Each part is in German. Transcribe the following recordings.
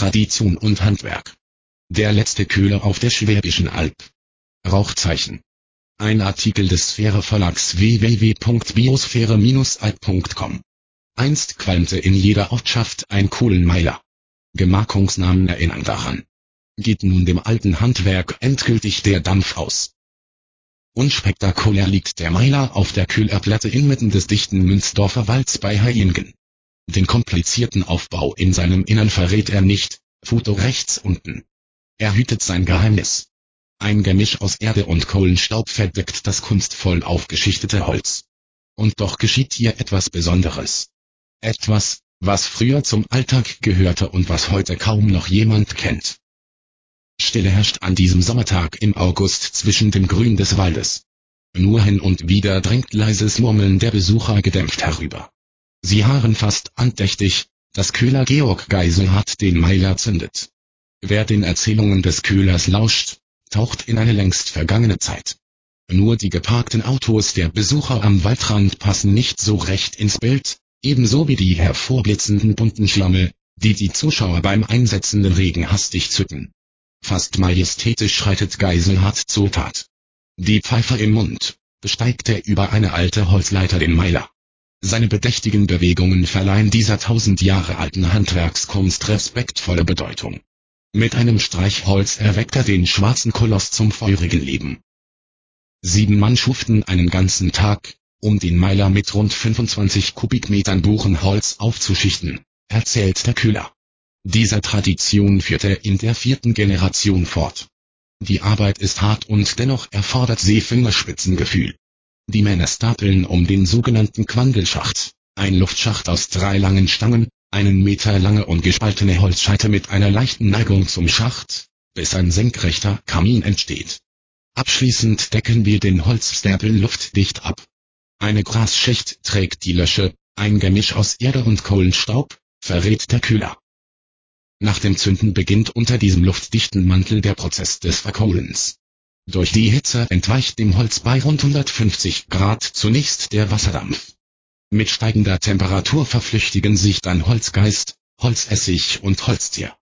Tradition und Handwerk. Der letzte Köhler auf der Schwäbischen Alb. Rauchzeichen. Ein Artikel des Sphäre Verlags www.biosphäre-alb.com. Einst qualmte in jeder Ortschaft ein Kohlenmeiler. Gemarkungsnamen erinnern daran. Geht nun dem alten Handwerk endgültig der Dampf aus. Unspektakulär liegt der Meiler auf der Kühlerplatte inmitten des dichten Münzdorfer Walds bei Hayingen. Den komplizierten Aufbau in seinem Innern verrät er nicht, Foto rechts unten. Er hütet sein Geheimnis. Ein Gemisch aus Erde und Kohlenstaub verdeckt das kunstvoll aufgeschichtete Holz. Und doch geschieht hier etwas Besonderes. Etwas, was früher zum Alltag gehörte und was heute kaum noch jemand kennt. Stille herrscht an diesem Sommertag im August zwischen dem Grün des Waldes. Nur hin und wieder drängt leises Murmeln der Besucher gedämpft herüber. Sie harren fast andächtig, dass Köhler Georg Geiselhardt den Meiler zündet. Wer den Erzählungen des Köhlers lauscht, taucht in eine längst vergangene Zeit. Nur die geparkten Autos der Besucher am Waldrand passen nicht so recht ins Bild, ebenso wie die hervorblitzenden bunten Schlamme, die die Zuschauer beim einsetzenden Regen hastig zücken. Fast majestätisch schreitet Geiselhardt zur Tat. Die Pfeife im Mund, besteigt er über eine alte Holzleiter den Meiler. Seine bedächtigen Bewegungen verleihen dieser tausend Jahre alten Handwerkskunst respektvolle Bedeutung. Mit einem Streichholz erweckt er den schwarzen Koloss zum feurigen Leben. Sieben Mann schuften einen ganzen Tag, um den Meiler mit rund 25 Kubikmetern Buchenholz aufzuschichten, erzählt der Kühler. Dieser Tradition führt er in der vierten Generation fort. Die Arbeit ist hart und dennoch erfordert sie Fingerspitzengefühl. Die Männer stapeln um den sogenannten Quandelschacht, ein Luftschacht aus drei langen Stangen, einen Meter lange und gespaltene Holzscheite mit einer leichten Neigung zum Schacht, bis ein senkrechter Kamin entsteht. Abschließend decken wir den Holzstapel luftdicht ab. Eine Grasschicht trägt die Lösche, ein Gemisch aus Erde und Kohlenstaub, verrät der Kühler. Nach dem Zünden beginnt unter diesem luftdichten Mantel der Prozess des Verkohlens. Durch die Hitze entweicht dem Holz bei rund 150 Grad zunächst der Wasserdampf. Mit steigender Temperatur verflüchtigen sich dann Holzgeist, Holzessig und Holztier.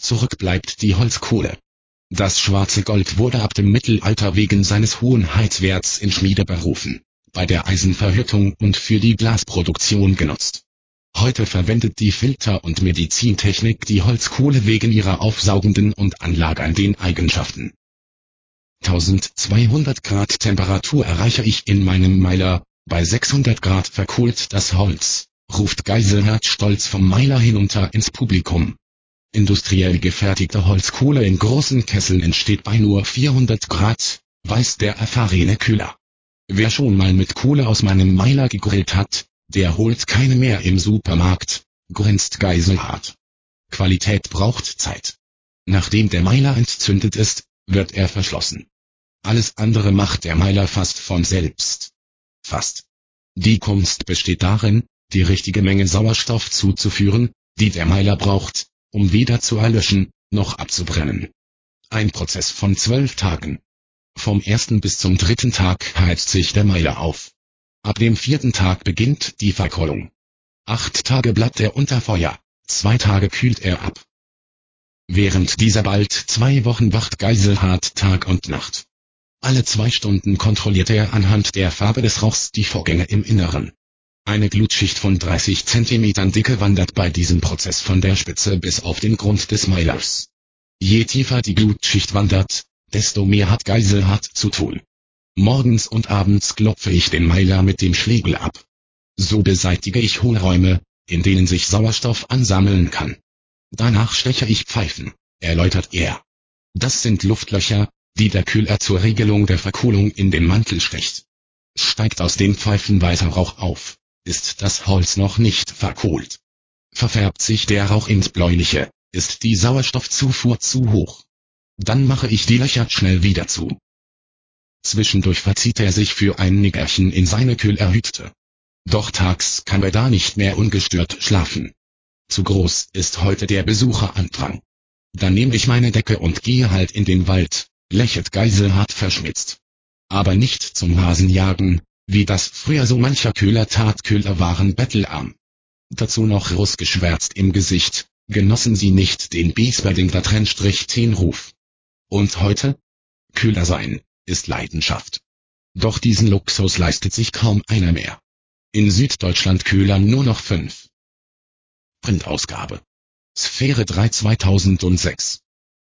Zurück bleibt die Holzkohle. Das schwarze Gold wurde ab dem Mittelalter wegen seines hohen Heizwerts in Schmiede berufen, bei der Eisenverhüttung und für die Glasproduktion genutzt. Heute verwendet die Filter- und Medizintechnik die Holzkohle wegen ihrer aufsaugenden und anlagernden Eigenschaften. 1200 Grad Temperatur erreiche ich in meinem Meiler, bei 600 Grad verkohlt das Holz, ruft Geiselhardt stolz vom Meiler hinunter ins Publikum. Industriell gefertigte Holzkohle in großen Kesseln entsteht bei nur 400 Grad, weiß der erfahrene Kühler. Wer schon mal mit Kohle aus meinem Meiler gegrillt hat, der holt keine mehr im Supermarkt, grinst Geiselhardt. Qualität braucht Zeit. Nachdem der Meiler entzündet ist, wird er verschlossen. Alles andere macht der Meiler fast von selbst. Fast. Die Kunst besteht darin, die richtige Menge Sauerstoff zuzuführen, die der Meiler braucht, um weder zu erlöschen, noch abzubrennen. Ein Prozess von zwölf Tagen. Vom ersten bis zum dritten Tag heizt sich der Meiler auf. Ab dem vierten Tag beginnt die Verkohlung. Acht Tage bleibt er unter Feuer, zwei Tage kühlt er ab. Während dieser bald zwei Wochen wacht Geiselhardt Tag und Nacht. Alle zwei Stunden kontrolliert er anhand der Farbe des Rauchs die Vorgänge im Inneren. Eine Glutschicht von 30 Zentimetern Dicke wandert bei diesem Prozess von der Spitze bis auf den Grund des Meilers. Je tiefer die Glutschicht wandert, desto mehr hat Geiselhardt zu tun. Morgens und abends klopfe ich den Meiler mit dem Schlegel ab. So beseitige ich Hohlräume, in denen sich Sauerstoff ansammeln kann. Danach steche ich Pfeifen, erläutert er. Das sind Luftlöcher, die der Kühler zur Regelung der Verkohlung in den Mantel stecht. Steigt aus den Pfeifen weiter Rauch auf, ist das Holz noch nicht verkohlt. Verfärbt sich der Rauch ins Bläuliche, ist die Sauerstoffzufuhr zu hoch. Dann mache ich die Löcher schnell wieder zu. Zwischendurch verzieht er sich für ein Nickerchen in seine Kühlerhütte. Doch tags kann er da nicht mehr ungestört schlafen. Zu groß ist heute der Besucherandrang. Dann nehme ich meine Decke und gehe halt in den Wald, lächelt Geiselhardt verschmitzt. Aber nicht zum Hasenjagen, wie das früher so mancher Köhler tat Köhler waren bettelarm. Dazu noch rußgeschwärzt im Gesicht, genossen sie nicht den Biesberdinger Trennstrich 10 Ruf. Und heute? Kühler sein, ist Leidenschaft. Doch diesen Luxus leistet sich kaum einer mehr. In Süddeutschland kühlern nur noch fünf. Printausgabe. Sphäre 3 2006